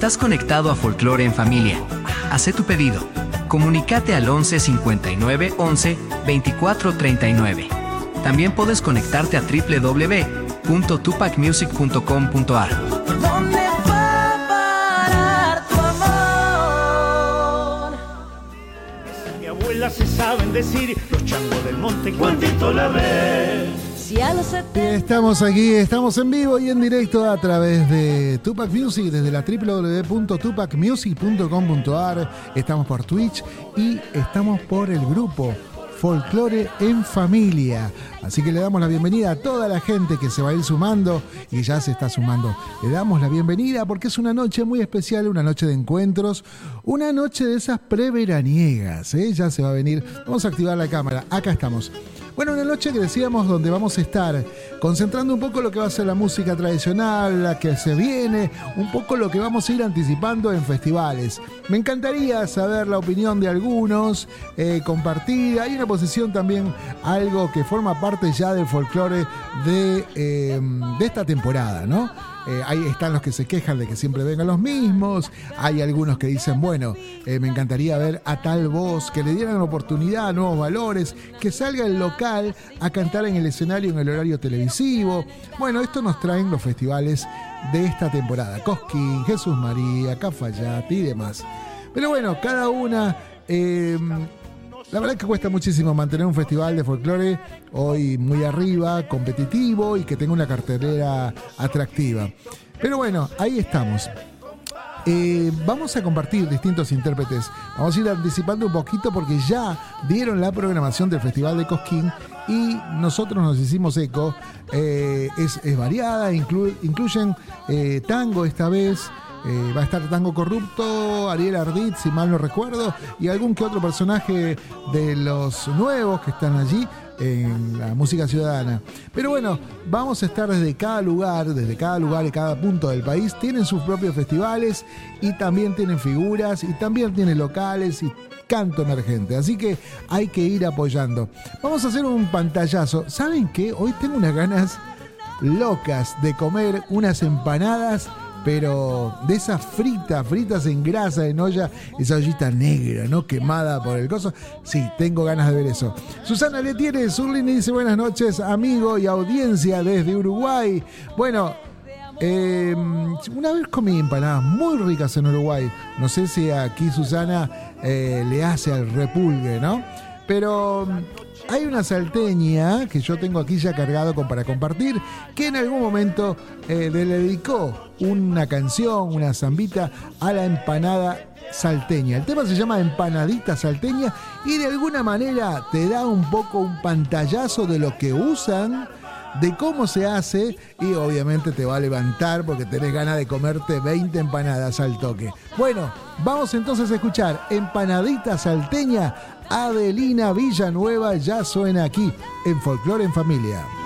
Estás conectado a Folklore en Familia. Haz tu pedido. Comunicate al 11 59 11 24 39. También puedes conectarte a www.tupacmusic.com.ar. Mi abuela se saben decir los changos del monte cuantito la ves. Estamos aquí, estamos en vivo y en directo a través de Tupac Music, desde la www.tupacmusic.com.ar. Estamos por Twitch y estamos por el grupo Folclore en Familia. Así que le damos la bienvenida a toda la gente que se va a ir sumando y ya se está sumando. Le damos la bienvenida porque es una noche muy especial, una noche de encuentros, una noche de esas preveraniegas. ¿eh? Ya se va a venir. Vamos a activar la cámara. Acá estamos. Bueno, una noche que decíamos donde vamos a estar concentrando un poco lo que va a ser la música tradicional, la que se viene, un poco lo que vamos a ir anticipando en festivales. Me encantaría saber la opinión de algunos, eh, compartir. Hay una posición también, algo que forma parte ya del folclore de, eh, de esta temporada, ¿no? Eh, ahí están los que se quejan de que siempre vengan los mismos. Hay algunos que dicen, bueno, eh, me encantaría ver a tal voz, que le dieran la oportunidad, nuevos valores, que salga el local a cantar en el escenario en el horario televisivo. Bueno, esto nos traen los festivales de esta temporada. Cosquín, Jesús María, Cafayate y demás. Pero bueno, cada una... Em, la verdad es que cuesta muchísimo mantener un festival de folclore hoy muy arriba, competitivo y que tenga una cartelera atractiva. Pero bueno, ahí estamos. Eh, vamos a compartir distintos intérpretes. Vamos a ir anticipando un poquito porque ya dieron la programación del Festival de Cosquín y nosotros nos hicimos eco. Eh, es, variada, incluyen eh, tango esta vez. Eh, va a estar Tango Corrupto, Ariel Ardit, si mal no recuerdo, y algún que otro personaje de los nuevos que están allí en la música ciudadana. Pero bueno, vamos a estar desde cada lugar, desde cada lugar y cada punto del país. Tienen sus propios festivales y también tienen figuras y también tienen locales y canto emergente. Así que hay que ir apoyando. Vamos a hacer un pantallazo. ¿Saben qué? Hoy tengo unas ganas locas de comer unas empanadas pero de esas fritas, fritas en grasa, en olla, esa ollita negra, ¿no? Quemada por el coso. Sí, tengo ganas de ver eso. Susana Letiere Zurlini dice buenas noches, amigo y audiencia desde Uruguay. Bueno, em, una vez comí empanadas muy ricas en Uruguay. No sé si aquí Susana eh, le hace al repulgue, ¿no? Pero hay una salteña que yo tengo aquí ya cargado para compartir, que en algún momento eh, le dedicó una canción, una zambita a la empanada salteña. El tema se llama Empanadita salteña y de alguna manera te da un poco un pantallazo de lo que usan de cómo se hace y obviamente te va a levantar porque tenés ganas de comerte 20 empanadas al toque. Bueno, vamos entonces a escuchar Empanadita Salteña Adelina Villanueva ya suena aquí en Folklore en Familia.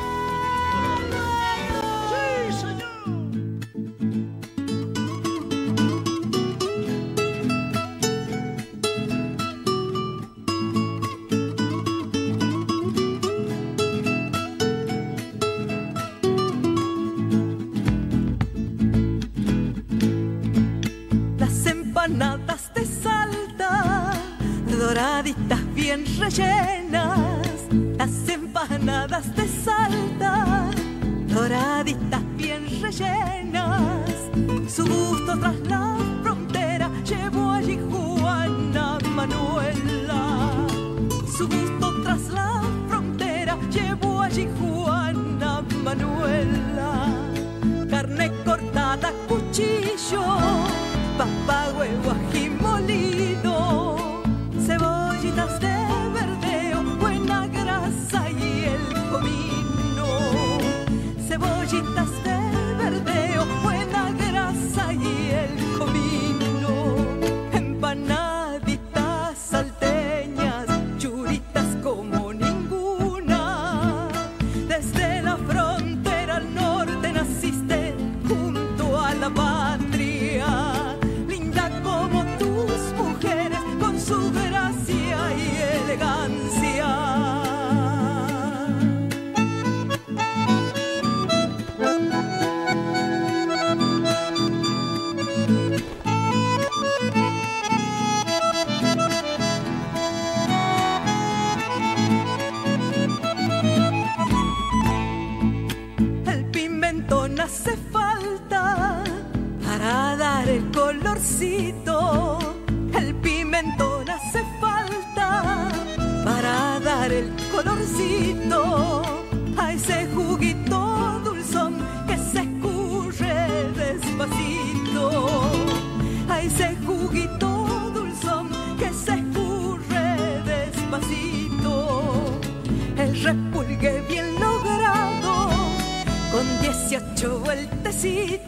Despacito. El pimentón hace falta para dar el colorcito a ese juguito dulzón que se escurre despacito. A ese juguito dulzón que se escurre despacito. El repulgue bien logrado con 18 vueltecitas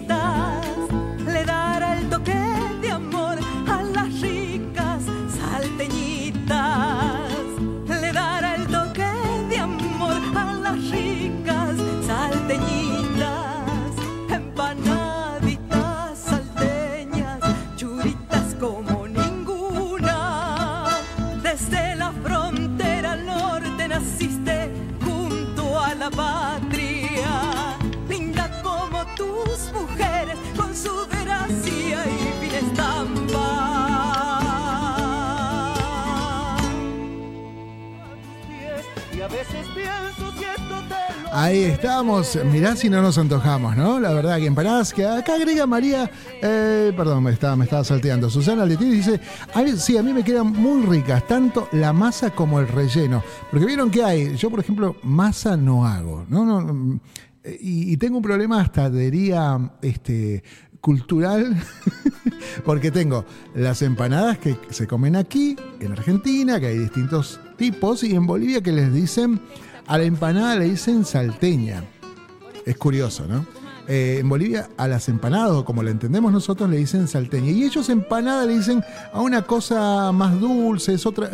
estamos, mirá si no nos antojamos, ¿no? La verdad que empanadas, que acá agrega María, eh, perdón, me estaba, me estaba salteando. Susana Letiz dice, sí, a mí me quedan muy ricas, tanto la masa como el relleno. Porque vieron que hay, yo por ejemplo, masa no hago, ¿no? y tengo un problema hasta diría este, cultural, porque tengo las empanadas que se comen aquí, en Argentina, que hay distintos tipos, y en Bolivia que les dicen, a la empanada le dicen salteña. Es curioso, ¿no? Eh, en Bolivia a las empanadas, como la entendemos nosotros, le dicen salteña. Y ellos empanada le dicen a una cosa más dulce, es otra,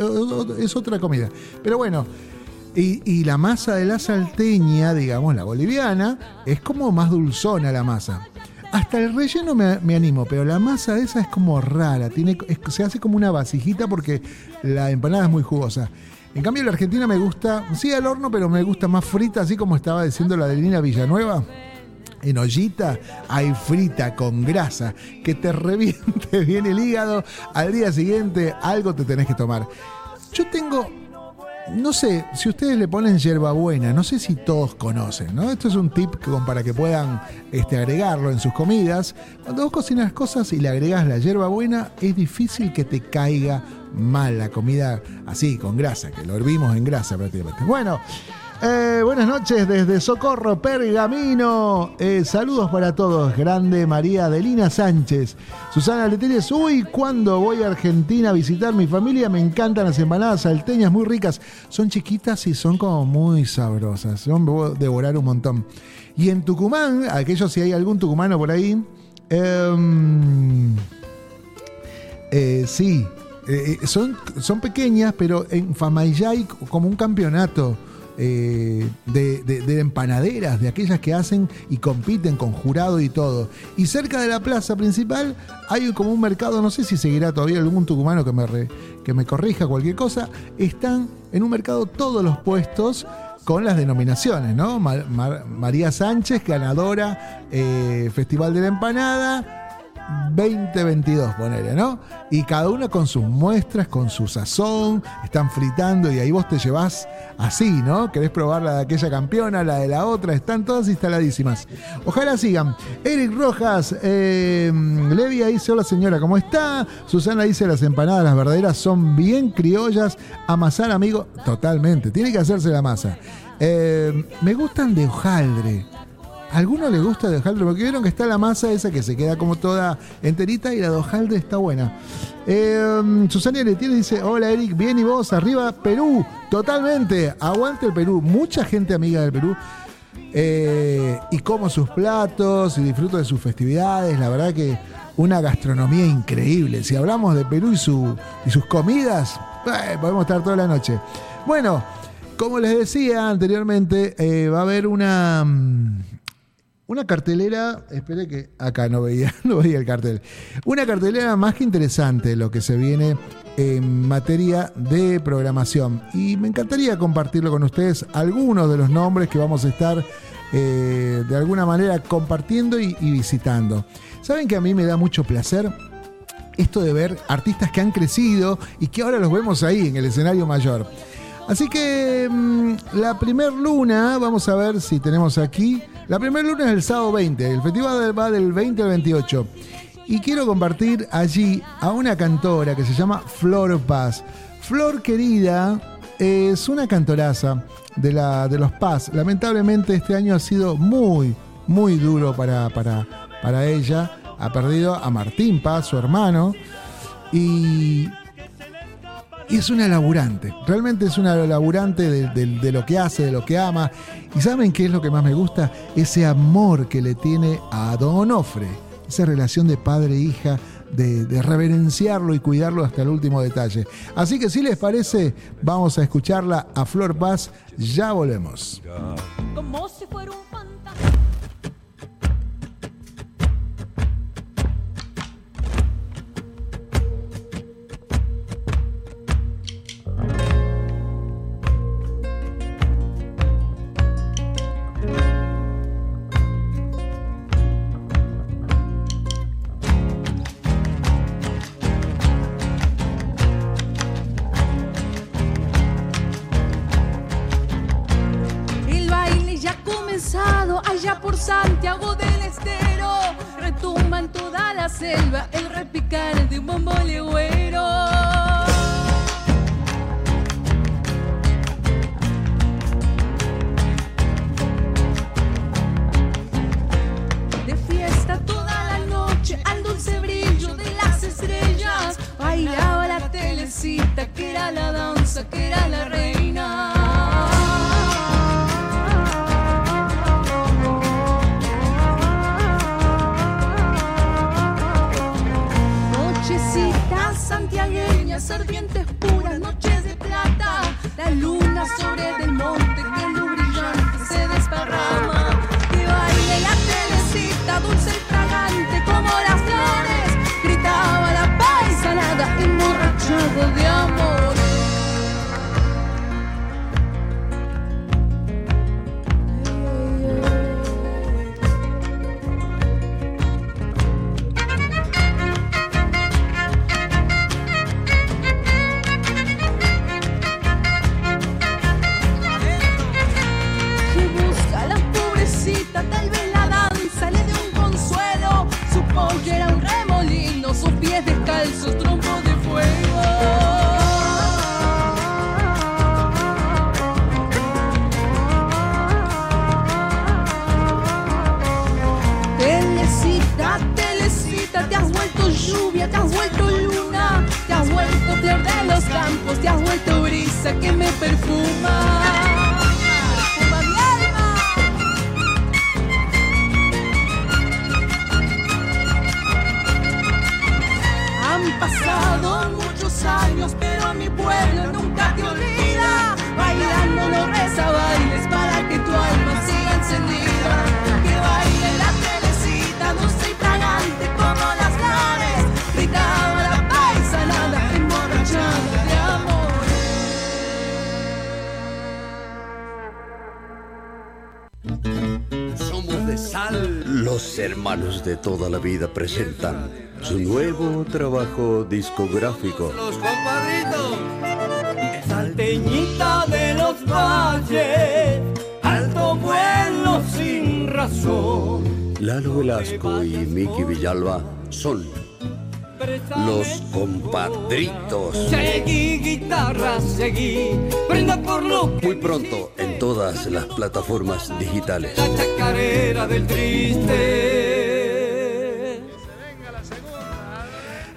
es otra comida. Pero bueno, y, la masa de la salteña, digamos, la boliviana, es como más dulzona la masa. Hasta el relleno me, animo, pero la masa esa es como rara, tiene, se hace como una vasijita porque la empanada es muy jugosa. En cambio, la Argentina me gusta, sí al horno, pero me gusta más frita, así como estaba diciendo la de Lina Villanueva. En ollita hay frita con grasa que te reviente bien el hígado. Al día siguiente algo te tenés que tomar. Yo tengo no sé, si ustedes le ponen hierbabuena, no sé si todos conocen, ¿no? Esto es un tip para que puedan este, agregarlo en sus comidas. Cuando vos cocinas cosas y le agregas la hierbabuena, es difícil que te caiga mal la comida así, con grasa, que lo hervimos en grasa prácticamente. Bueno, eh, buenas noches desde Socorro, Pergamino. Eh, saludos para todos. Grande María Adelina Sánchez. Susana Letelies. Uy, cuando voy a Argentina a visitar mi familia, me encantan las empanadas salteñas muy ricas. Son chiquitas y son como muy sabrosas. Son devorar un montón. Y en Tucumán, aquellos si hay algún tucumano por ahí. em, eh, sí, eh, son, son pequeñas, pero en Famayá hay como un campeonato eh, de, de- de empanaderas, de aquellas que hacen y compiten con jurado y todo. Y cerca de la plaza principal hay como un mercado, no sé si seguirá todavía algún tucumano que me, que me corrija cualquier cosa, están en un mercado todos los puestos con las denominaciones, ¿no? Mar- Mar- María Sánchez, ganadora, eh, Festival de la Empanada, 2022, ponele, ¿no? Y cada una con sus muestras, con su sazón, están fritando y ahí vos te llevás así, ¿no? Querés probar la de aquella campeona, la de la otra, están todas instaladísimas. Ojalá sigan. Eric Rojas, eh, Levia dice, hola señora, ¿cómo está? Susana dice, las empanadas, las verdaderas, son bien criollas. Amasar, amigo, totalmente, tiene que hacerse la masa. Eh, me gustan de hojaldre. ¿A alguno le gusta de hojaldre? Porque vieron que está la masa esa que se queda como toda enterita y la de hojaldre está buena. Eh, Susana Letier dice, hola Eric, bien y vos, arriba Perú, totalmente, aguante el Perú, mucha gente amiga del Perú. Eh, y como sus platos y disfruto de sus festividades, la verdad que una gastronomía increíble. Si hablamos de Perú y, su, y sus comidas, eh, podemos estar toda la noche. Bueno, como les decía anteriormente, eh, va a haber una... una cartelera, espere que acá no veía, no veía el cartel. Una cartelera más que interesante lo que se viene en materia de programación. Y me encantaría compartirlo con ustedes algunos de los nombres que vamos a estar eh, de alguna manera compartiendo y visitando. Saben que a mí me da mucho placer esto de ver artistas que han crecido y que ahora los vemos ahí en el escenario mayor. Así que mm, la primer luna, vamos a ver si tenemos aquí. La primera luna es el sábado 20, el festival va del 20 al 28. y quiero compartir allí a una cantora que se llama Flor Paz. Flor querida es una cantoraza de, la, de los Paz. Lamentablemente este año ha sido muy, muy duro para, para, para ella. Ha perdido a Martín Paz, su hermano, y, y es una laburante. Realmente es una laburante de, lo que hace, de lo que ama. ¿Y saben qué es lo que más me gusta? Ese amor que le tiene a Don Onofre. Esa relación de padre e hija, de, reverenciarlo y cuidarlo hasta el último detalle. Así que si les parece, vamos a escucharla a Flor Paz. Ya volvemos. De toda la vida presentan su nuevo trabajo discográfico. Los compadritos. Salteñita de los valles, alto vuelo sin razón. Lalo Velasco y Miki Villalba son los compadritos. Seguí guitarra, seguí, prenda por lo Muy pronto en todas las plataformas digitales. la chacarera del triste.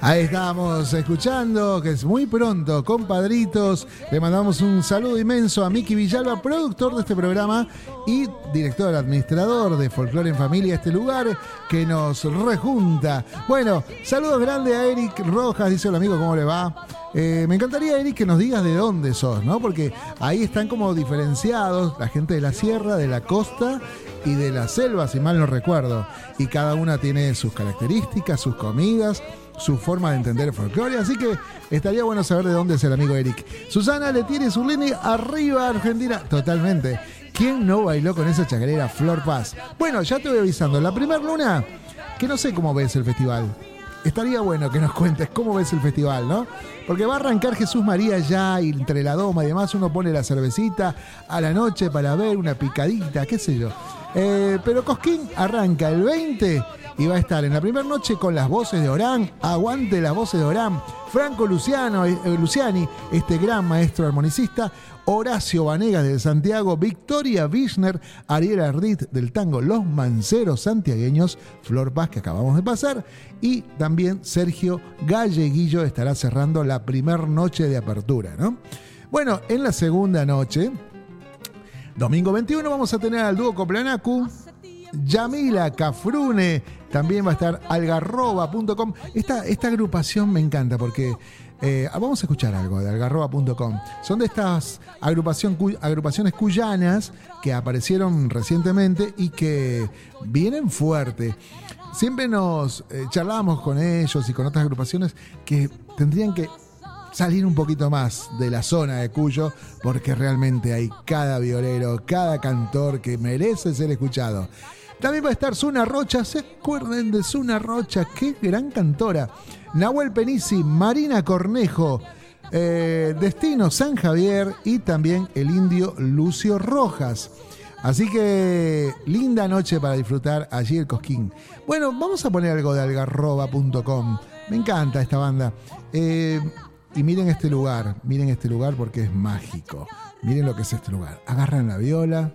Ahí estamos escuchando, que es muy pronto, compadritos. Le mandamos un saludo inmenso a Miki Villalba, productor de este programa y director administrador de Folklore en Familia, este lugar que nos rejunta. Bueno, saludos grandes a Eric Rojas, dice el amigo, ¿cómo le va? Eh, me encantaría, Eric, que nos digas de dónde sos, ¿no? Porque ahí están como diferenciados la gente de la sierra, de la costa y de la selva, si mal no recuerdo. Y cada una tiene sus características, sus comidas, su forma de entender el folclore. Así que estaría bueno saber de dónde es el amigo Eric. Susana le tiene su línea arriba, Argentina. Totalmente. ¿Quién no bailó con esa chacarera Flor Paz? Bueno, ya te voy avisando. La primera luna, que no sé cómo ves el festival. Estaría bueno que nos cuentes cómo ves el festival, ¿no? Porque va a arrancar Jesús María ya entre la doma y demás uno pone la cervecita a la noche para ver una picadita, qué sé yo. Eh, pero Cosquín arranca el 20 y va a estar en la primera noche con las voces de Orán, aguante las voces de Orán, Franco Luciano, eh, Luciani, este gran maestro armonicista, Horacio Vanegas de Santiago, Victoria Wischner, Ariel Ardit del tango Los Manceros Santiagueños, Flor Paz que acabamos de pasar, y también Sergio Galleguillo estará cerrando la primera noche de apertura, ¿no? Bueno, en la segunda noche, domingo 21, vamos a tener al dúo Coplanacu, Yamila Cafrune, también va a estar algarroba.com. Esta, esta agrupación me encanta porque eh, vamos a escuchar algo de algarroba.com. Son de estas agrupaciones cuyanas que aparecieron recientemente y que vienen fuerte. Siempre nos eh, charlamos con ellos y con otras agrupaciones que tendrían que salir un poquito más de la zona de Cuyo, porque realmente hay cada violero, cada cantor que merece ser escuchado. También va a estar Zuna Rocha, ¿se acuerdan de Zuna Rocha? ¡Qué gran cantora! Nahuel Penisi, Marina Cornejo, eh, Destino San Javier y también el indio Lucio Rojas. Así que linda noche para disfrutar allí el Cosquín. Bueno, vamos a poner algo de algarroba.com. Me encanta esta banda. Eh, y miren este lugar, miren este lugar porque es mágico. Miren lo que es este lugar. Agarran la viola,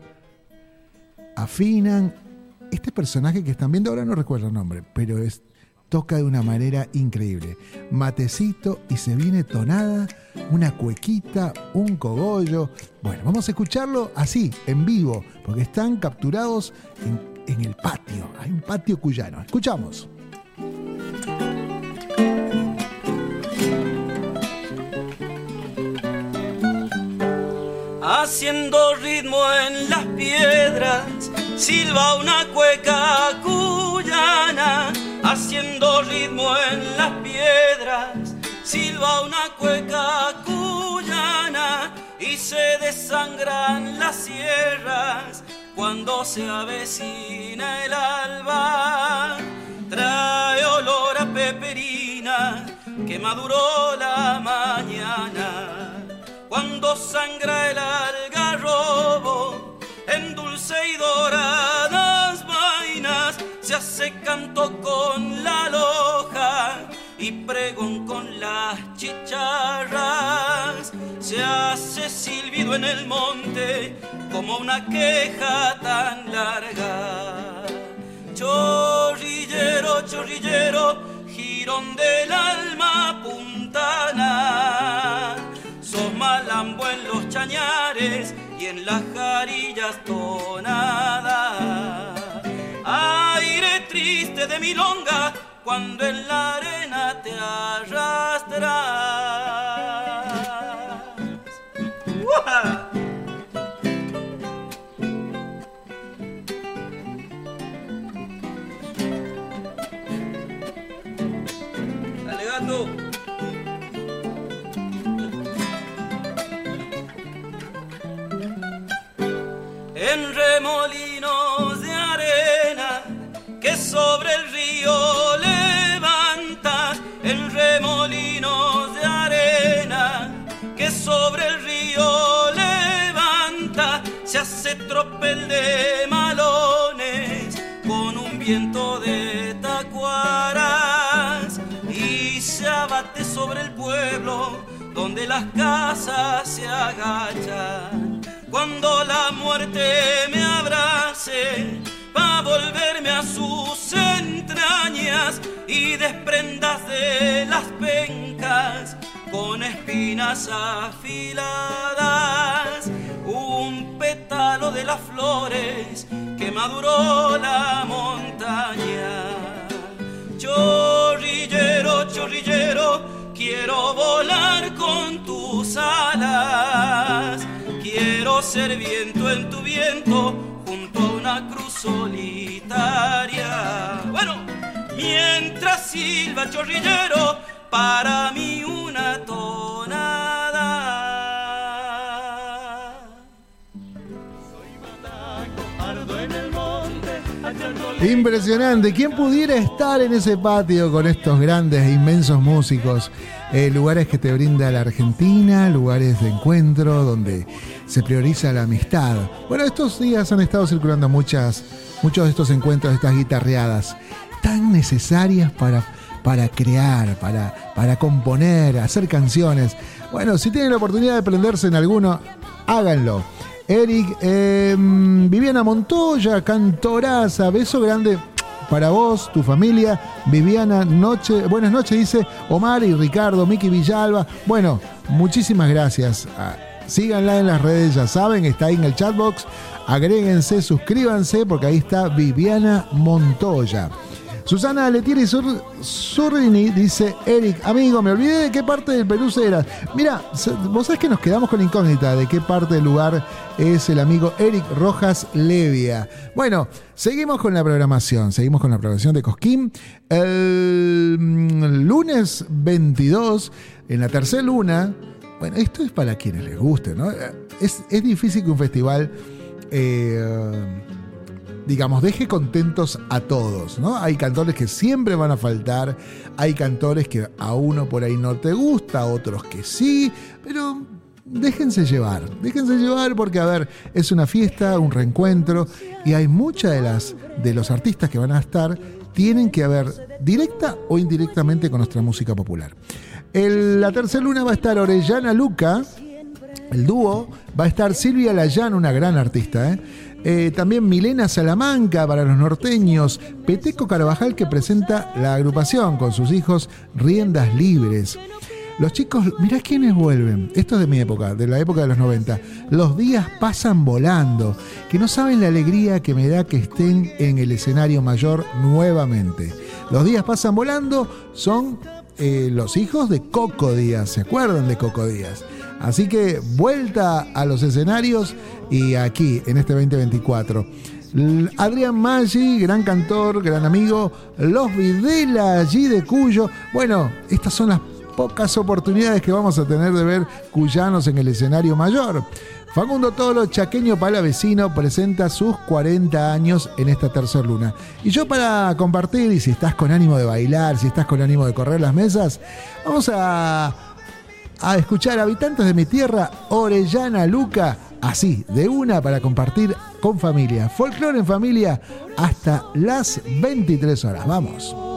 afinan. Este personaje que están viendo ahora no recuerdo el nombre, pero es toca de una manera increíble. Matecito y se viene tonada, una cuequita, un cogollo. Bueno, vamos a escucharlo así, en vivo, porque están capturados en, en el patio. Hay un patio cuyano. Escuchamos. Haciendo ritmo en las piedras, silba una cueca cuyana haciendo ritmo en las piedras, silba una cueca cuyana y se desangran las sierras cuando se avecina el alba. Trae olor a peperina que maduró la mañana cuando sangra el algarrobo en y doradas vainas se hace canto con la loja y pregón con las chicharras. Se hace silbido en el monte como una queja tan larga. Chorrillero, chorrillero, girón del alma puntana. Sos malambo en los chañares y en las jarillas tonadas aire triste de milonga cuando en la arena te arrastras. En remolinos de arena que sobre el río levanta, en remolinos de arena que sobre el río levanta, se hace tropel de malones con un viento de tacuaras y se abate sobre el pueblo donde las casas se agachan cuando la muerte me abrace, va volverme a sus entrañas y desprendas de las pencas con espinas afiladas, un pétalo de las flores que maduró la montaña. Chorrillero, chorrillero, quiero volar con tus alas Quiero ser viento en tu viento junto a una cruz solitaria. Bueno, mientras silba chorrillero, para mí una tonada. Impresionante. ¿Quién pudiera estar en ese patio con estos grandes e inmensos músicos? Eh, lugares que te brinda la Argentina, lugares de encuentro donde se prioriza la amistad. Bueno, estos días han estado circulando muchas, muchos de estos encuentros, estas guitarreadas, tan necesarias para, para crear, para, para componer, hacer canciones. Bueno, si tienen la oportunidad de prenderse en alguno, háganlo. Eric, em, Viviana Montoya, cantoraza, beso grande para vos, tu familia. Viviana, noche, buenas noches, dice Omar y Ricardo, Miki Villalba. Bueno, muchísimas gracias. Ah, síganla en las redes, ya saben, está ahí en el chatbox. Agréguense, suscríbanse, porque ahí está Viviana Montoya. Susana Letieri Surrini dice, Eric, amigo, me olvidé de qué parte del Perú eras. Mira, vos sabés que nos quedamos con incógnita de qué parte del lugar es el amigo Eric Rojas Levia. Bueno, seguimos con la programación, seguimos con la programación de Cosquín. El mm, lunes 22, en la tercera luna, bueno, esto es para quienes les guste, ¿no? Es, difícil que un festival... Eh, digamos, deje contentos a todos, ¿no? Hay cantores que siempre van a faltar, hay cantores que a uno por ahí no te gusta, otros que sí, pero déjense llevar, déjense llevar porque, a ver, es una fiesta, un reencuentro, y hay muchas de las de los artistas que van a estar tienen que ver directa o indirectamente con nuestra música popular. La tercera luna va a estar Orellana Luca, el dúo, va a estar Silvia Layán, una gran artista, ¿eh? Eh, también Milena Salamanca para los norteños. Peteco Carvajal que presenta la agrupación con sus hijos Riendas Libres. Los chicos, mirá quiénes vuelven. Esto es de mi época, de la época de los 90. Los días pasan volando, que no saben la alegría que me da que estén en el escenario mayor nuevamente. Los días pasan volando son eh, los hijos de Coco Díaz. ¿Se acuerdan de Coco Díaz? Así que vuelta a los escenarios y aquí en este 2024. Adrián Maggi, gran cantor, gran amigo. Los Videla allí de Cuyo. Bueno, estas son las pocas oportunidades que vamos a tener de ver cuyanos en el escenario mayor. Facundo Tolo, chaqueño palavecino, presenta sus 40 años en esta tercera luna. Y yo para compartir, y si estás con ánimo de bailar, si estás con ánimo de correr las mesas, vamos a a escuchar Habitantes de mi Tierra, Orellana Luca, así, de una para compartir con familia. Folclore en familia hasta las 23 horas. Vamos.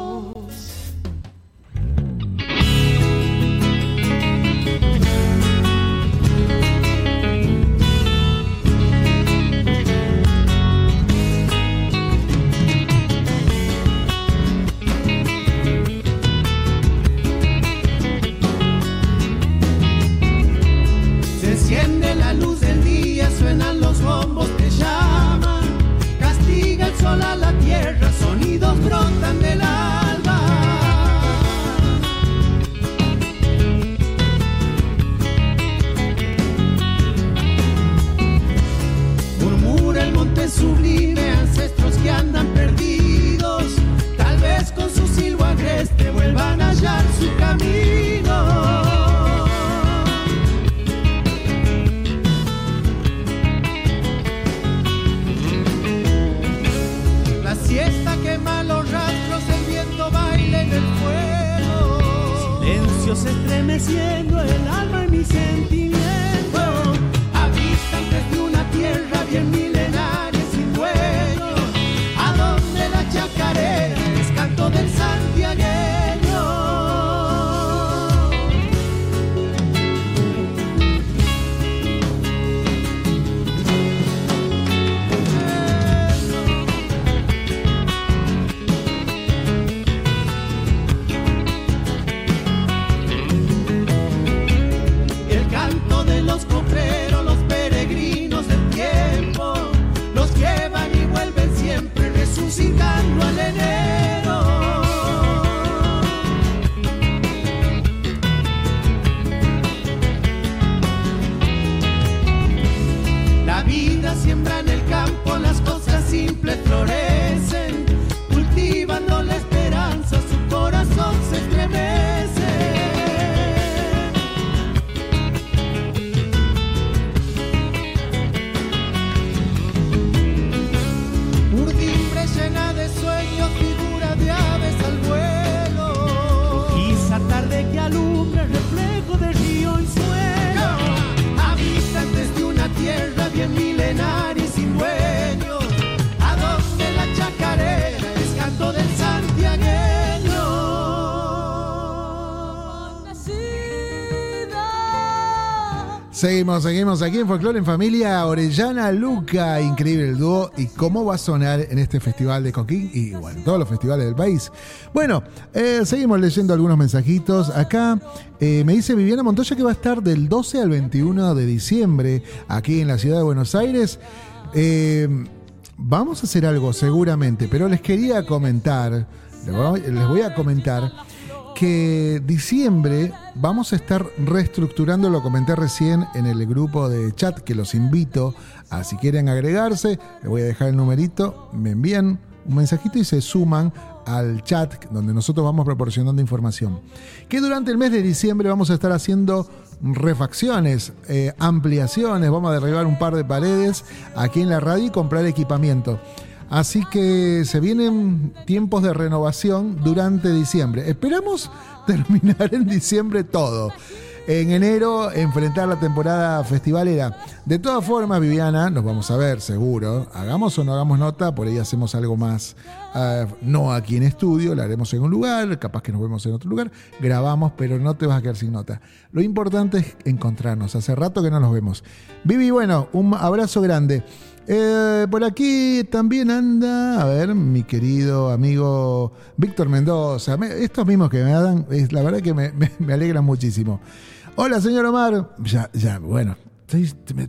Seguimos, seguimos aquí en Folklore en Familia. Orellana Luca, increíble el dúo. ¿Y cómo va a sonar en este festival de Coquín? Y bueno, todos los festivales del país. Bueno, eh, seguimos leyendo algunos mensajitos. Acá eh, me dice Viviana Montoya que va a estar del 12 al 21 de diciembre aquí en la ciudad de Buenos Aires. Eh, vamos a hacer algo seguramente, pero les quería comentar, les voy a comentar que diciembre vamos a estar reestructurando, lo comenté recién en el grupo de chat, que los invito a si quieren agregarse, les voy a dejar el numerito, me envían un mensajito y se suman al chat donde nosotros vamos proporcionando información. Que durante el mes de diciembre vamos a estar haciendo refacciones, eh, ampliaciones, vamos a derribar un par de paredes aquí en la radio y comprar equipamiento. Así que se vienen tiempos de renovación durante diciembre. Esperamos terminar en diciembre todo. En enero enfrentar la temporada festivalera. De todas formas, Viviana, nos vamos a ver seguro. Hagamos o no hagamos nota, por ahí hacemos algo más, ah, no aquí en estudio, la haremos en un lugar, capaz que nos vemos en otro lugar, grabamos, pero no te vas a quedar sin nota. Lo importante es encontrarnos. Hace rato que no nos vemos. Vivi, bueno, un abrazo grande. Eh, por aquí también anda, a ver, mi querido amigo Víctor Mendoza. estos mismos que me dan, es, la verdad que me, me, alegran muchísimo. Hola, señor Omar. Ya, ya, bueno,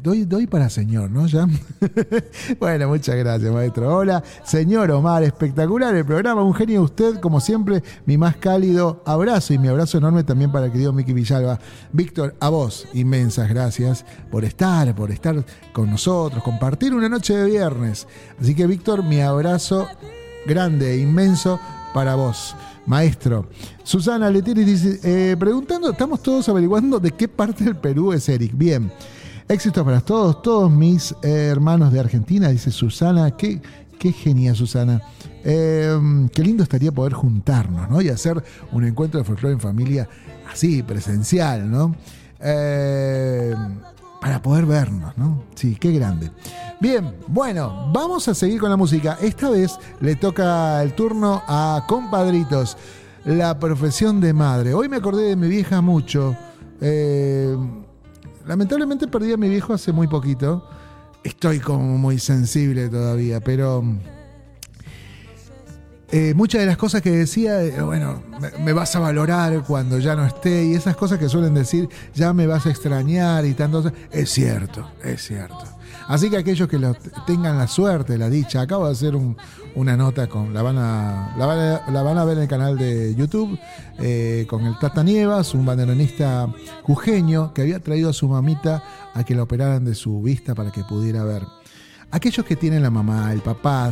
doy, doy para señor, ¿no? ¿Ya? bueno, muchas gracias, maestro. Hola, señor Omar, espectacular el programa, un genio usted, como siempre, mi más cálido abrazo y mi abrazo enorme también para el querido Miki Villalba. Víctor, a vos, inmensas gracias por estar, por estar con nosotros, compartir una noche de viernes. Así que, Víctor, mi abrazo grande e inmenso para vos. Maestro. Susana Letieri dice, eh, preguntando, estamos todos averiguando de qué parte del Perú es Eric. Bien, Éxitos para todos, todos mis eh, hermanos de Argentina, dice Susana. Qué, qué genia, Susana. Em, qué lindo estaría poder juntarnos, ¿no? Y hacer un encuentro de folclore en familia así, presencial, ¿no? Em, para poder vernos, ¿no? Sí, qué grande. Bien, bueno, vamos a seguir con la música. Esta vez le toca el turno a compadritos, la profesión de madre. Hoy me acordé de mi vieja mucho. Eh, lamentablemente perdí a mi viejo hace muy poquito. Estoy como muy sensible todavía, pero eh, muchas de las cosas que decía, eh, bueno, me, vas a valorar cuando ya no esté y esas cosas que suelen decir, ya me vas a extrañar y tanto, es cierto, es cierto. Así que aquellos que tengan la suerte, la dicha, acabo de hacer una nota con, la van, a, la, van a, ver en el canal de YouTube, eh, con el Tata Nievas, un banderonista jujeño que había traído a su mamita a que la operaran de su vista para que pudiera ver. Aquellos que tienen la mamá, el papá,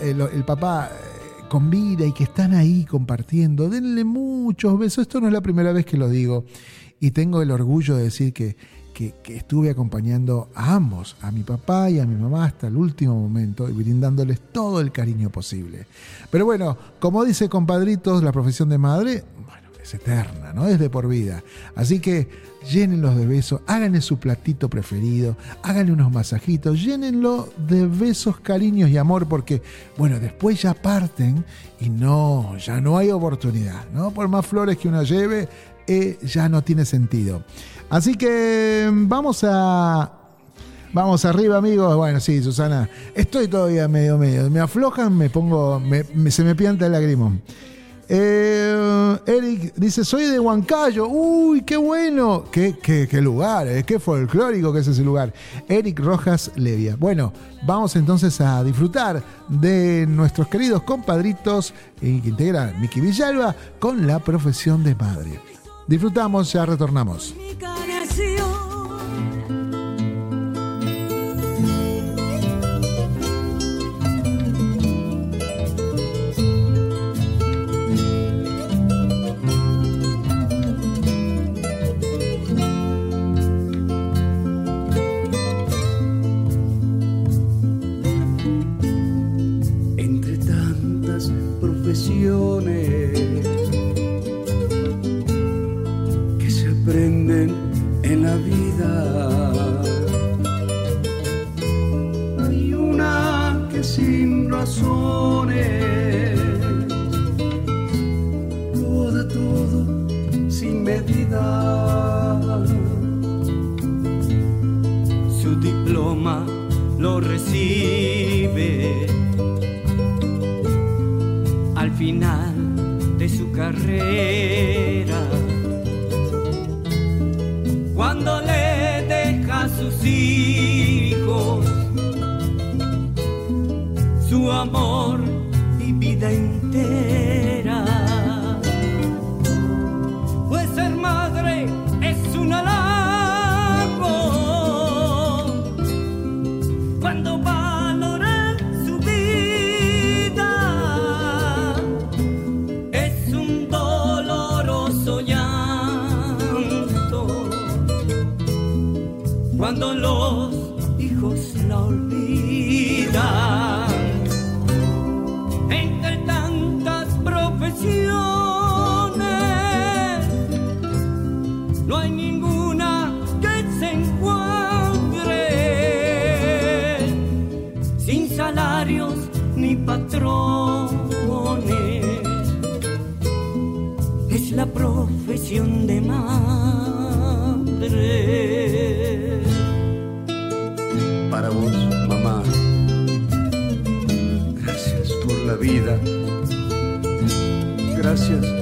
el, el papá eh, con vida y que están ahí compartiendo, denle muchos besos. Esto no es la primera vez que lo digo y tengo el orgullo de decir que que, estuve acompañando a ambos, a mi papá y a mi mamá hasta el último momento y brindándoles todo el cariño posible. Pero bueno, como dice compadritos, la profesión de madre, bueno, es eterna, ¿no? Es de por vida. Así que llénenlos de besos, háganle su platito preferido, háganle unos masajitos, llénenlo de besos, cariños y amor, porque, bueno, después ya parten y no, ya no hay oportunidad, ¿no? Por más flores que uno lleve, eh, ya no tiene sentido. Así que mm, vamos a. Vamos arriba, amigos. Bueno, sí, Susana. Estoy todavía medio medio. Me aflojan, me pongo. se me pianta el lagrimón. Eh, Eric dice: Soy de Huancayo. Uy, qué bueno. Qué, qué, lugar, eh, qué folclórico que es ese lugar. Eric Rojas Levia. Bueno, vamos entonces a disfrutar de nuestros queridos compadritos que integran Miki Villalba con la profesión de madre. Disfrutamos, ya retornamos. La profesión de madre. Para vos, mamá. Gracias por la vida. Gracias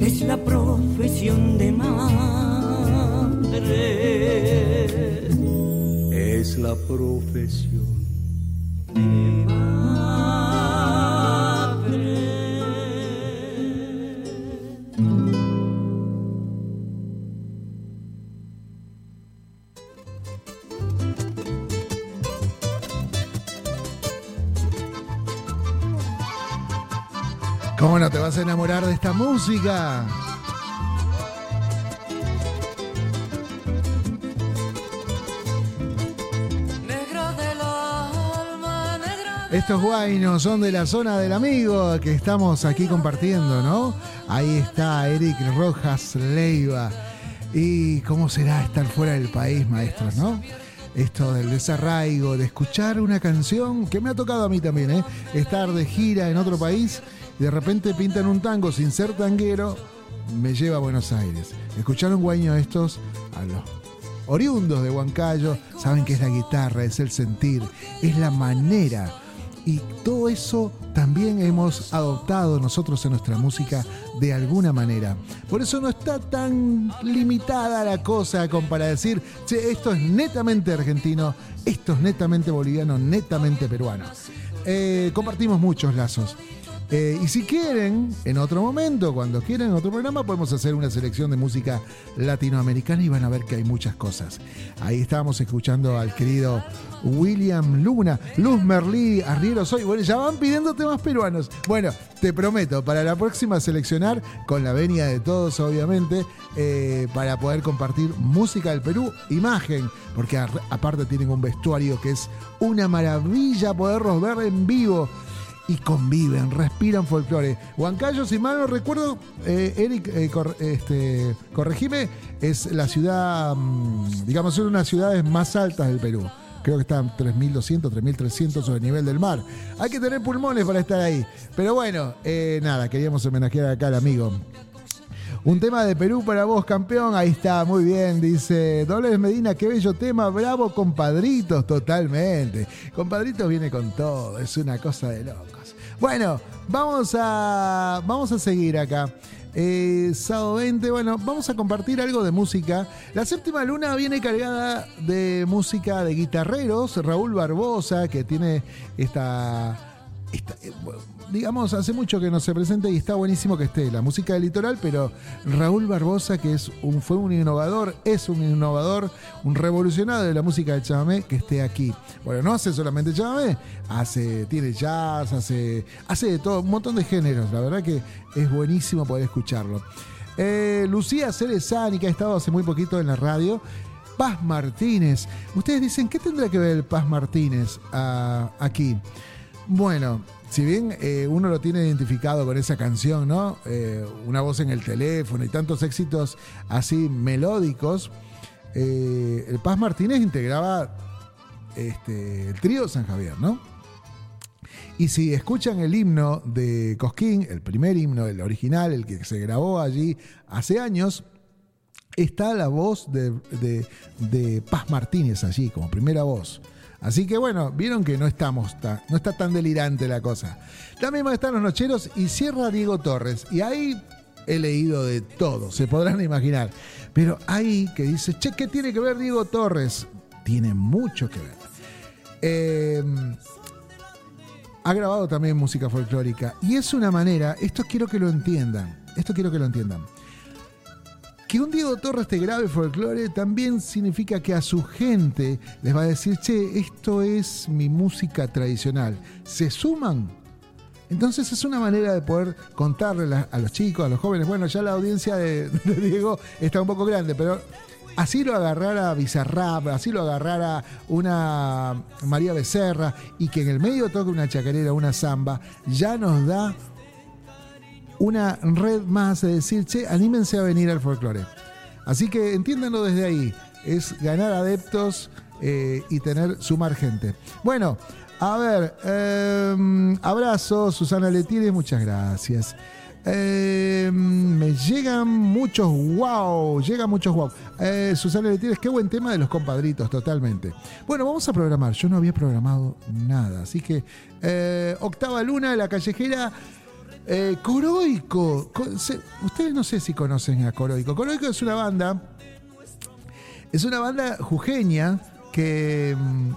Es la profesión de madre. Es la profesión. Música? Estos guainos son de la zona del amigo que estamos aquí compartiendo, ¿no? Ahí está Eric Rojas Leiva. ¿Y cómo será estar fuera del país, maestros, no? Esto del desarraigo, de escuchar una canción que me ha tocado a mí también, ¿eh? Estar de gira en otro país y de repente pintan un tango sin ser tanguero, me lleva a Buenos Aires. Escuchar un guaño estos a los oriundos de Huancayo, saben que es la guitarra, es el sentir, es la manera. Y todo eso también hemos adoptado nosotros en nuestra música de alguna manera. Por eso no está tan limitada la cosa como para decir, che, esto es netamente argentino, esto es netamente boliviano, netamente peruano. Eh, compartimos muchos lazos. Eh, y si quieren, en otro momento, cuando quieran, en otro programa, podemos hacer una selección de música latinoamericana y van a ver que hay muchas cosas. Ahí estábamos escuchando al querido William Luna, Luz Merlí, Arriero Soy. Bueno, ya van pidiendo temas peruanos. Bueno, te prometo, para la próxima seleccionar, con la venia de todos, obviamente, eh, para poder compartir música del Perú, imagen, porque aparte tienen un vestuario que es una maravilla poderlos ver en vivo y conviven, respiran folclore. Huancayo, si mal no recuerdo, eh, Eric, eh, este, corregime, es la ciudad, mm, digamos, es una de las ciudades más altas del Perú. creo que está en 3.200, 3.300 sobre el nivel del mar. Hay que tener pulmones para estar ahí. Pero bueno, eh, nada, queríamos homenajear acá al amigo. Un tema de Perú para vos, campeón. Ahí está, muy bien. Dice Dolores Medina, qué bello tema. Bravo, compadritos, totalmente. Compadritos viene con todo. Es una cosa de locos. Bueno, vamos a, vamos a seguir acá. Eh, sábado 20, bueno, vamos a compartir algo de música. La séptima luna viene cargada de música de guitarreros. Raúl Barbosa, que tiene esta, eh, digamos, hace mucho que no se presenta y está buenísimo que esté la música del litoral, pero Raúl Barbosa, que es un, fue un innovador, es un innovador, un revolucionario de la música de chamamé, que esté aquí. Bueno, no hace solamente chamamé, hace, tiene jazz, hace, hace de todo, un montón de géneros. La verdad que es buenísimo poder escucharlo. Eh, Lucía Cerezani, que ha estado hace muy poquito en la radio. Paz Martínez. Ustedes dicen, ¿qué tendrá que ver Paz Martínez aquí? Bueno, si bien eh, uno lo tiene identificado con esa canción, ¿no? Eh, una voz en el teléfono y tantos éxitos así melódicos, eh, el Paz Martínez integraba este, el trío San Javier, ¿no? Y si escuchan el himno de Cosquín, el primer himno, el original, el que se grabó allí hace años, está la voz de, de Paz Martínez allí como primera voz. Así que bueno, vieron que no estamos, no está tan delirante la cosa. También van a los nocheros y cierra Diego Torres. Y ahí he leído de todo, se podrán imaginar. Pero ahí que dice, che, ¿qué tiene que ver Diego Torres? Tiene mucho que ver. Em, ha grabado también música folclórica. Y es una manera, esto quiero que lo entiendan, esto quiero que lo entiendan. Que un Diego Torres te grabe folclore también significa que a su gente les va a decir, che, esto es mi música tradicional. ¿Se suman? Entonces es una manera de poder contarle a los chicos, a los jóvenes. Bueno, ya la audiencia de, Diego está un poco grande, pero así lo agarrara Bizarrap, así lo agarrara una María Becerra y que en el medio toque una chacarera, una samba, ya nos da una red más de decir, che, anímense a venir al folclore. Así que entiéndanlo desde ahí, es ganar adeptos eh, y tener, sumar gente. Bueno, a ver, eh, abrazo, Susana Letires, muchas gracias. Em, me llegan muchos wow, llegan muchos wow. Eh, Susana Letires, qué buen tema de los compadritos, totalmente. Bueno, vamos a programar. Yo no había programado nada, así que eh, octava luna, la callejera eh, Coroico. Ustedes no sé si conocen a Coroico. Coroico es una banda. Es una banda jujeña que, mm,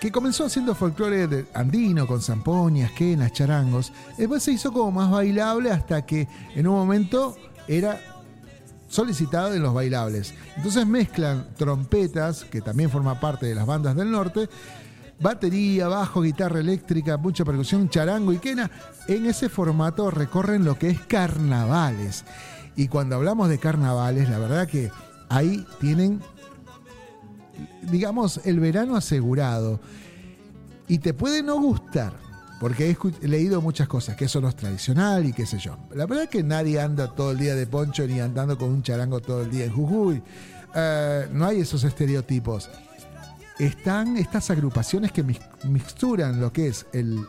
que comenzó haciendo folclore andino con zampoñas, quenas, charangos. Después se hizo como más bailable hasta que en un momento era solicitado en los bailables. Entonces mezclan trompetas, que también forma parte de las bandas del norte, batería, bajo, guitarra eléctrica, mucha percusión, charango y quena. En ese formato recorren lo que es carnavales. Y cuando hablamos de carnavales, la verdad que ahí tienen, digamos, el verano asegurado. Y te puede no gustar, porque he leído muchas cosas, que eso no es tradicional y qué sé yo. La verdad es que nadie anda todo el día de poncho ni andando con un charango todo el día en Jujuy. Eh, no hay esos estereotipos están estas agrupaciones que mixturan lo que es el,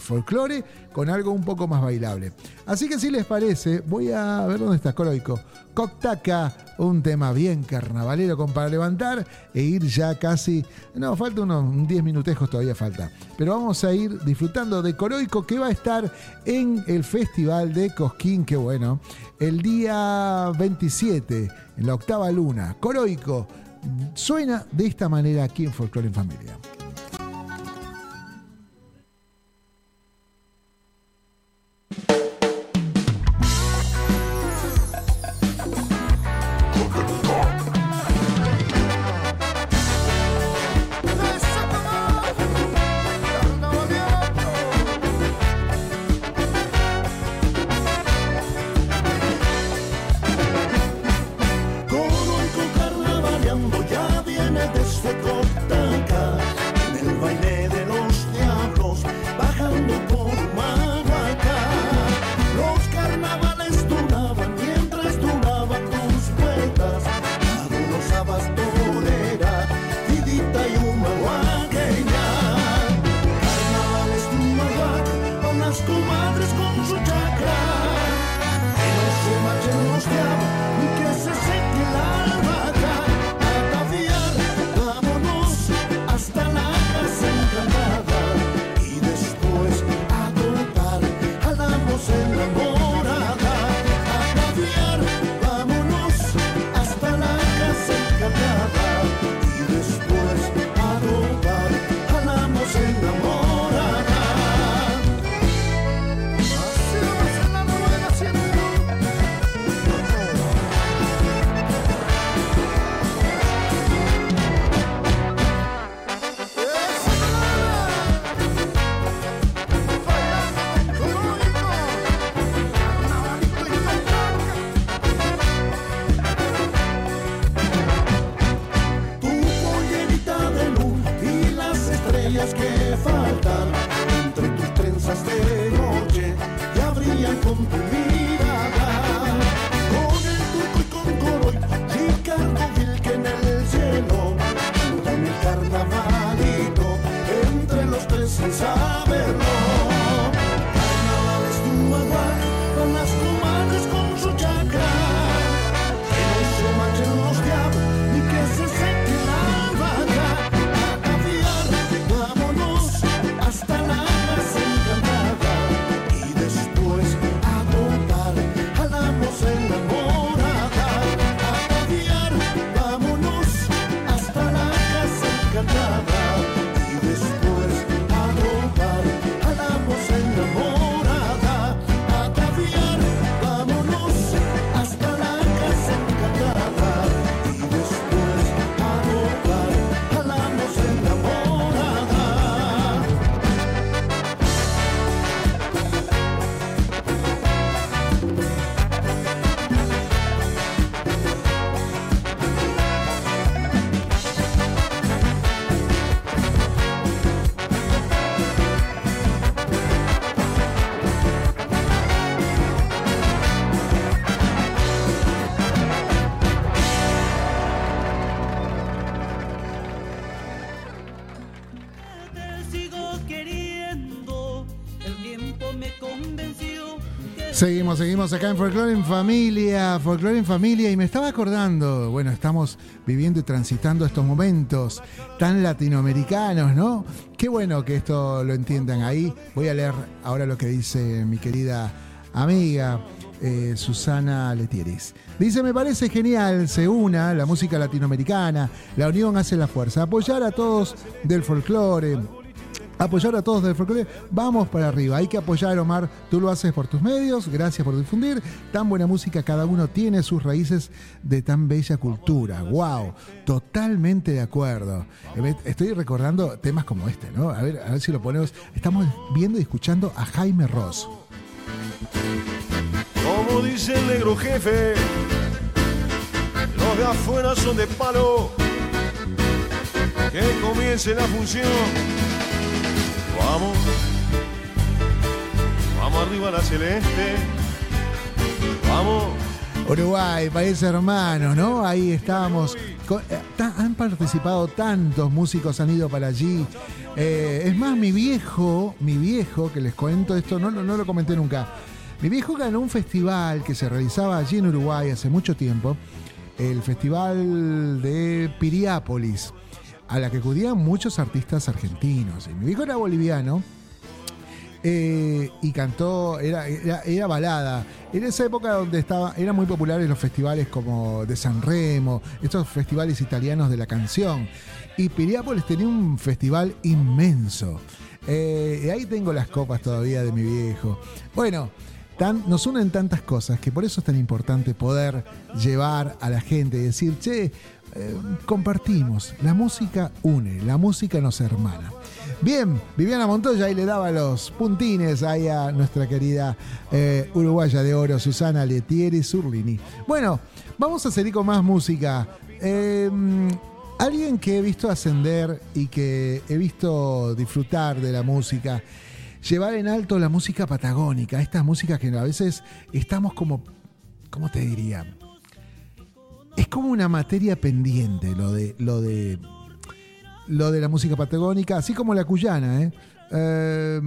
folclore con algo un poco más bailable. Así que si les parece, voy a ver dónde está Coroico. Coctaca, un tema bien carnavalero con para levantar e ir ya casi, no, falta unos 10 minutejos todavía falta. Pero vamos a ir disfrutando de Coroico que va a estar en el Festival de Cosquín, que bueno, el día 27, en la octava luna. Coroico suena de esta manera aquí en Folklore en Familia. Seguimos, seguimos acá en Folklore en Familia, Folklore en Familia, y me estaba acordando, bueno, estamos viviendo y transitando estos momentos tan latinoamericanos, ¿no? Qué bueno que esto lo entiendan ahí. Voy a leer ahora lo que dice mi querida amiga eh, Susana Letieris. Dice, me parece genial, se una la música latinoamericana, la unión hace la fuerza, apoyar a todos del folclore, apoyar a todos del folclore. Vamos para arriba, hay que apoyar, Omar. Tú lo haces por tus medios, gracias por difundir. Tan buena música, cada uno tiene sus raíces de tan bella cultura. ¡Wow! Totalmente de acuerdo. Eh, Estoy recordando temas como este, ¿no? A ver, a ver si lo ponemos. Estamos viendo y escuchando a Jaime Ross. Como dice el negro jefe, los de afuera son de palo. Que comience la función. Vamos, vamos arriba a la celeste. Vamos. Uruguay, país hermano, ¿no? Ahí estábamos. Eh, Han participado tantos músicos, han ido para allí. Eh, es más, mi viejo, mi viejo, que les cuento esto, no, lo- no lo comenté nunca. Mi viejo ganó un festival que se realizaba allí en Uruguay hace mucho tiempo, el Festival de Piriápolis, a la que acudían muchos artistas argentinos. Y mi viejo era boliviano, eh, y cantó, era, era, balada. En esa época donde estaba, eran muy populares los festivales como de San Remo, estos festivales italianos de la canción. Y Piriápolis tenía un festival inmenso. Eh, y ahí tengo las copas todavía de mi viejo. Bueno, tan- nos unen tantas cosas que por eso es tan importante poder llevar a la gente y decir, che, eh, compartimos, la música une, la música nos hermana. Bien, Viviana Montoya ahí le daba los puntines ahí a nuestra querida eh, uruguaya de oro, Susana Letieri Zurlini. Bueno, vamos a seguir con más música. Eh, alguien que he visto ascender y que he visto disfrutar de la música, llevar en alto la música patagónica, estas músicas que a veces estamos como, ¿cómo te diría? Es como una materia pendiente lo de, lo de, lo de la música patagónica, así como la cuyana. ¿eh? Eh,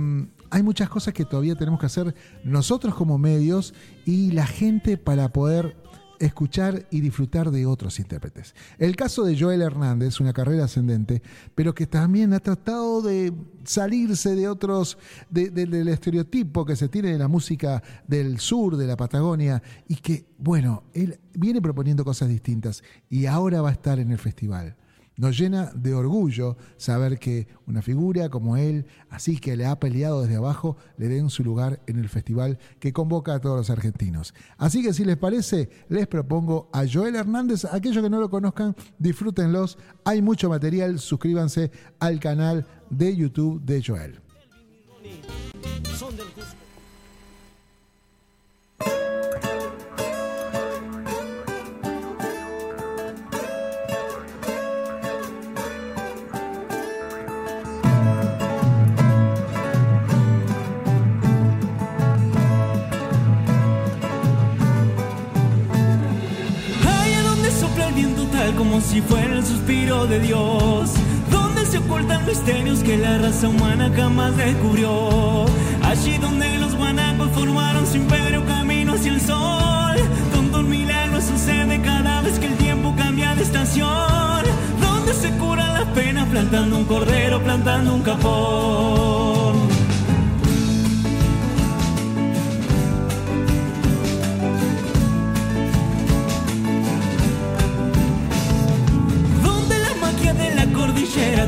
hay muchas cosas que todavía tenemos que hacer nosotros como medios y la gente para poder escuchar y disfrutar de otros intérpretes. El caso de Joel Hernández, una carrera ascendente, pero que también ha tratado de salirse de otros, de- de- del estereotipo que se tiene de la música del sur, de la Patagonia, y que, bueno, él viene proponiendo cosas distintas y ahora va a estar en el festival. Nos llena de orgullo saber que una figura como él, así que le ha peleado desde abajo, le den su lugar en el festival que convoca a todos los argentinos. Así que si les parece, les propongo a Joel Hernández, aquellos que no lo conozcan, disfrútenlos. Hay mucho material, suscríbanse al canal de YouTube de Joel. Si fuera el suspiro de Dios. Donde se ocultan misterios que la raza humana jamás descubrió. Allí donde los guanacos formaron su imperio camino hacia el sol. Donde un milagro sucede cada vez que el tiempo cambia de estación. Donde se curan las penas plantando un cordero, plantando un capón.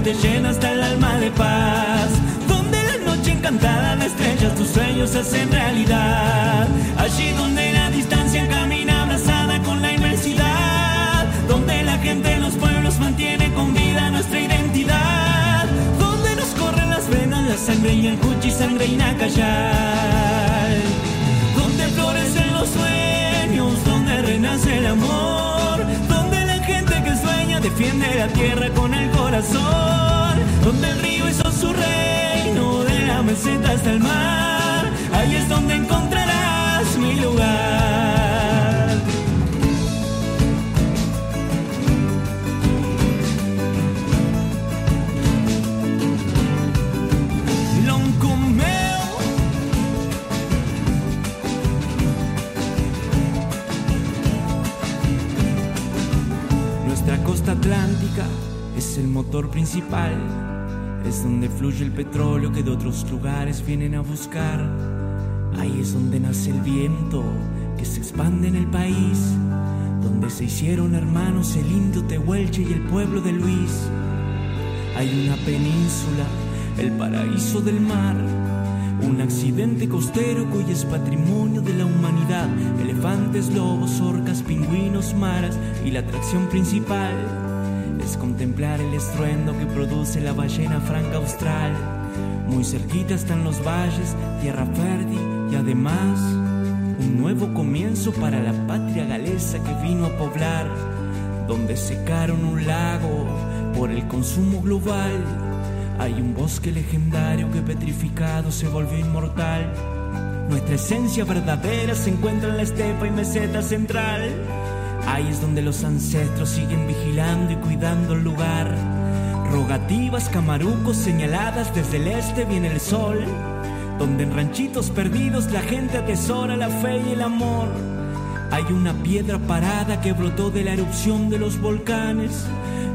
Te llena hasta el alma de paz. Donde la noche encantada de estrellas tus sueños se hacen realidad. Allí donde la distancia camina abrazada con la inmensidad. Donde la gente de los pueblos mantiene con vida nuestra identidad. Donde nos corren las venas, la sangre y el cuchi, sangre y nacayal. Donde florecen los sueños, donde renace el amor, donde defiende la tierra con el corazón, donde el río hizo su reino, de la meseta hasta el mar, ahí es donde encontrarás mi lugar. Es el motor principal. Es donde fluye el petróleo que de otros lugares vienen a buscar. Ahí es donde nace el viento que se expande en el país. Donde se hicieron hermanos el indio Tehuelche y el pueblo de Luis. Hay una península, el paraíso del mar. Un accidente costero hoy es patrimonio de la humanidad. Elefantes, lobos, orcas, pingüinos, maras y la atracción principal es contemplar el estruendo que produce la ballena franca austral. Muy cerquita están los valles, tierra fértil y además un nuevo comienzo para la patria galesa que vino a poblar, donde secaron un lago por el consumo global. Hay un bosque legendario que petrificado se volvió inmortal. Nuestra esencia verdadera se encuentra en la estepa y meseta central. Ahí es donde los ancestros siguen vigilando y cuidando el lugar. Rogativas, camarucos señaladas desde el este viene el sol. Donde en ranchitos perdidos la gente atesora la fe y el amor. Hay una piedra parada que brotó de la erupción de los volcanes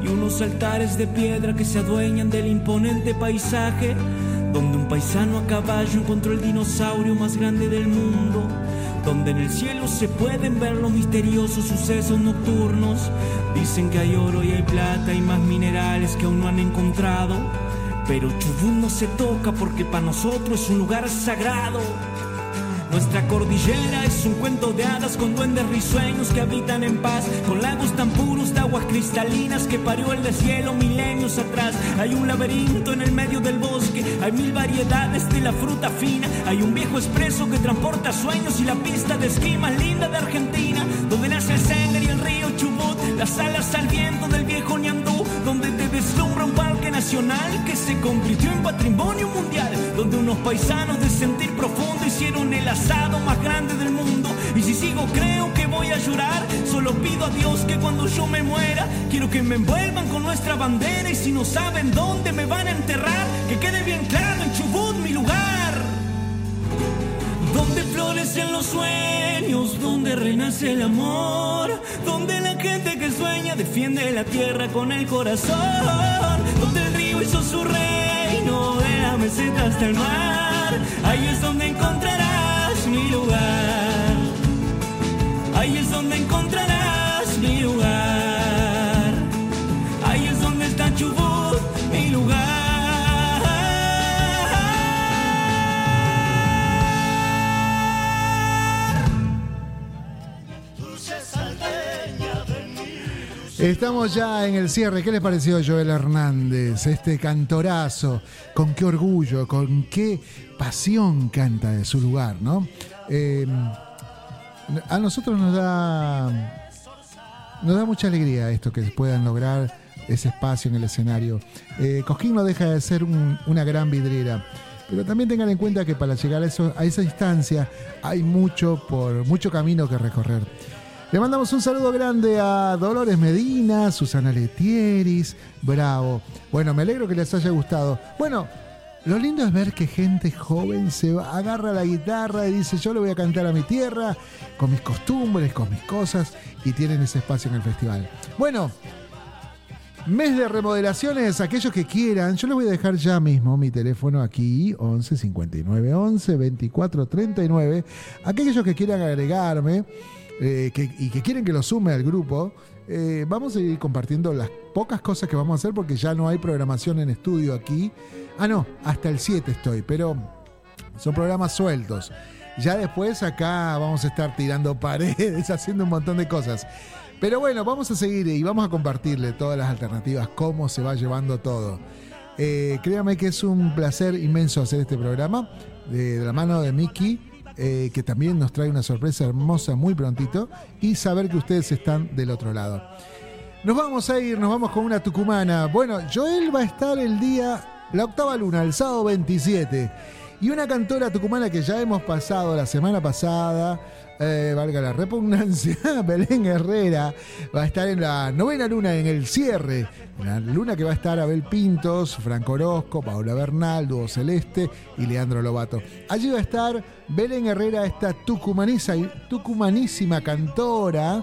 y unos altares de piedra que se adueñan del imponente paisaje, donde un paisano a caballo encontró el dinosaurio más grande del mundo, donde en el cielo se pueden ver los misteriosos sucesos nocturnos. Dicen que hay oro y hay plata y más minerales que aún no han encontrado, pero Chubut no se toca porque para nosotros es un lugar sagrado. Nuestra cordillera es un cuento de hadas con duendes risueños que habitan en paz, con lagos tan puros de aguas cristalinas que parió el deshielo milenios atrás. Hay un laberinto en el medio hay mil variedades de la fruta fina, hay un viejo expreso que transporta sueños y la pista de esquí más linda de Argentina, donde nace el Sender y el río Chubut, las alas al viento del viejo Ñandú, donde te deslumbra un parque nacional que se convirtió en patrimonio mundial, donde unos paisanos de sentir profundo hicieron el asado más grande del mundo. Y si sigo creo que voy a llorar, solo pido a Dios que cuando yo me muera, quiero que me envuelvan con nuestra bandera. Y si no saben dónde me van a enterrar, que quede bien claro en Chubut mi lugar. crecen los sueños, donde renace el amor, donde la gente que sueña defiende la tierra con el corazón, donde el río hizo su reino, de la meseta hasta el mar, ahí es donde encontrarás mi lugar, ahí es donde encontrarás mi lugar, ahí es donde está Chubut, mi lugar. Estamos ya en el cierre. ¿Qué les pareció Joel Hernández? Este cantorazo, con qué orgullo, con qué pasión canta de su lugar, ¿no? Eh, a nosotros nos da, nos da mucha alegría esto que puedan lograr ese espacio en el escenario. Eh, Cosquín no deja de ser un- una gran vidriera. Pero también tengan en cuenta que para llegar a, eso, a esa instancia hay mucho, por, mucho camino que recorrer. Le mandamos un saludo grande a Dolores Medina, Susana Letieris, bravo. Bueno, me alegro que les haya gustado. Bueno, lo lindo es ver que gente joven se va- agarra la guitarra y dice yo le voy a cantar a mi tierra, con mis costumbres, con mis cosas, y tienen ese espacio en el festival. Bueno, Mes de remodelaciones, aquellos que quieran, yo les voy a dejar ya mismo mi teléfono aquí, 11 59 11 24 39. Aquellos que quieran agregarme eh, que- y que quieren que lo sume al grupo, eh, vamos a ir compartiendo las pocas cosas que vamos a hacer porque ya no hay programación en estudio aquí. Ah, no, hasta el 7 estoy, pero son programas sueltos. Ya después acá vamos a estar tirando paredes, haciendo un montón de cosas. Pero bueno, vamos a seguir y vamos a compartirle todas las alternativas, cómo se va llevando todo. Eh, créame que es un placer inmenso hacer este programa de, de la mano de Miki, eh, que también nos trae una sorpresa hermosa muy prontito y saber que ustedes están del otro lado. Nos vamos a ir, nos vamos con una tucumana. Bueno, Joel va a estar el día, la octava luna, el sábado 27. Y una cantora tucumana que ya hemos pasado la semana pasada, eh, valga la repugnancia, Belén Herrera, va a estar en la novena luna, en el cierre. La luna que va a estar Abel Pintos, Franco Orozco, Paula Bernal, Dúo Celeste y Leandro Lobato. Allí va a estar Belén Herrera, esta tucumaniza, tucumanísima cantora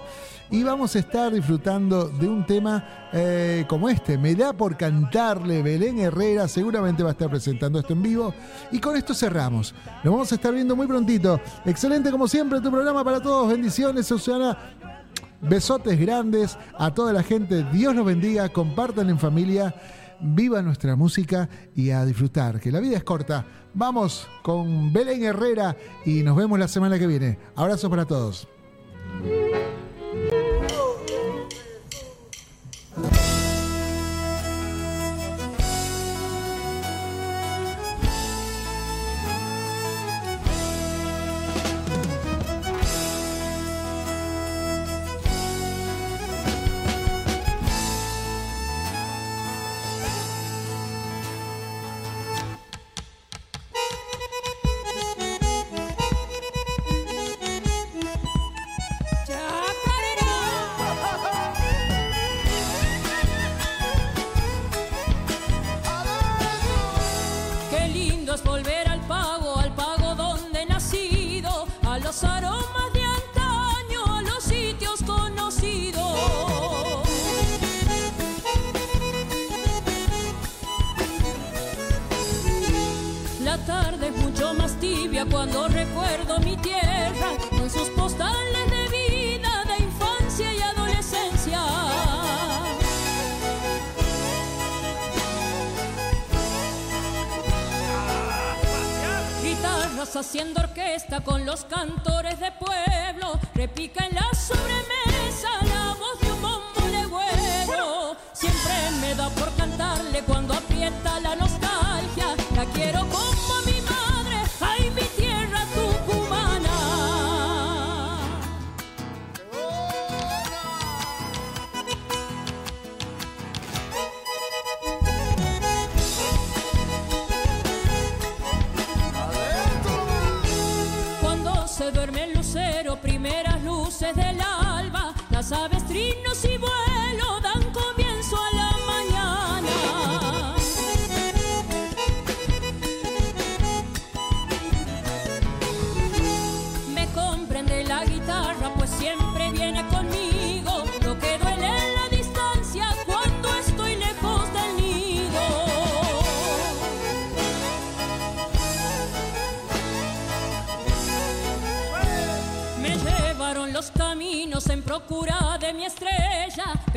y vamos a estar disfrutando de un tema eh, como este. Me da por cantarle Belén Herrera, seguramente va a estar presentando esto en vivo. Y con esto cerramos. Nos vamos a estar viendo muy prontito. Excelente como siempre tu programa para todos. Bendiciones, Susana. Besotes grandes a toda la gente. Dios los bendiga. Compartan en familia. Viva nuestra música y a disfrutar, que la vida es corta. Vamos con Belén Herrera y nos vemos la semana que viene. Abrazos para todos.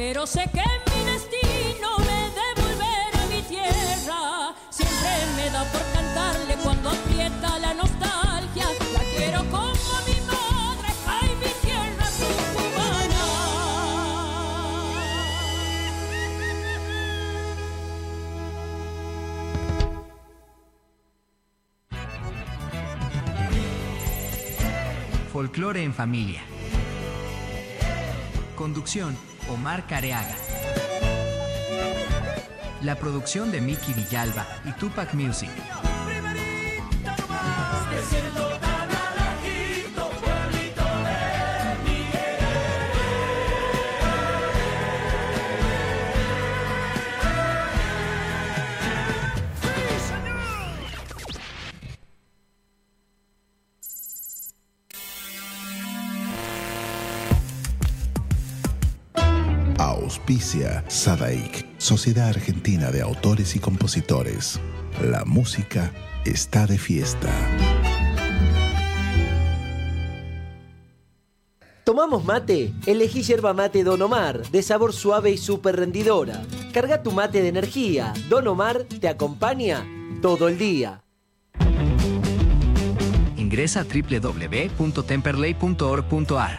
Pero sé que mi destino me debe volver a mi tierra. Siempre me da por cantarle cuando aprieta la nostalgia. La quiero como mi madre, ay mi tierra tucumana. Folclore en familia. Conducción, Omar Careaga. La producción de Mickey Villalba y Tupac Music. Sadaik, Sociedad Argentina de Autores y Compositores. La música está de fiesta. ¿Tomamos mate? Elegí yerba mate Don Omar, de sabor suave y súper rendidora. Carga tu mate de energía. Don Omar te acompaña todo el día. Ingresa a www.temperley.org.ar.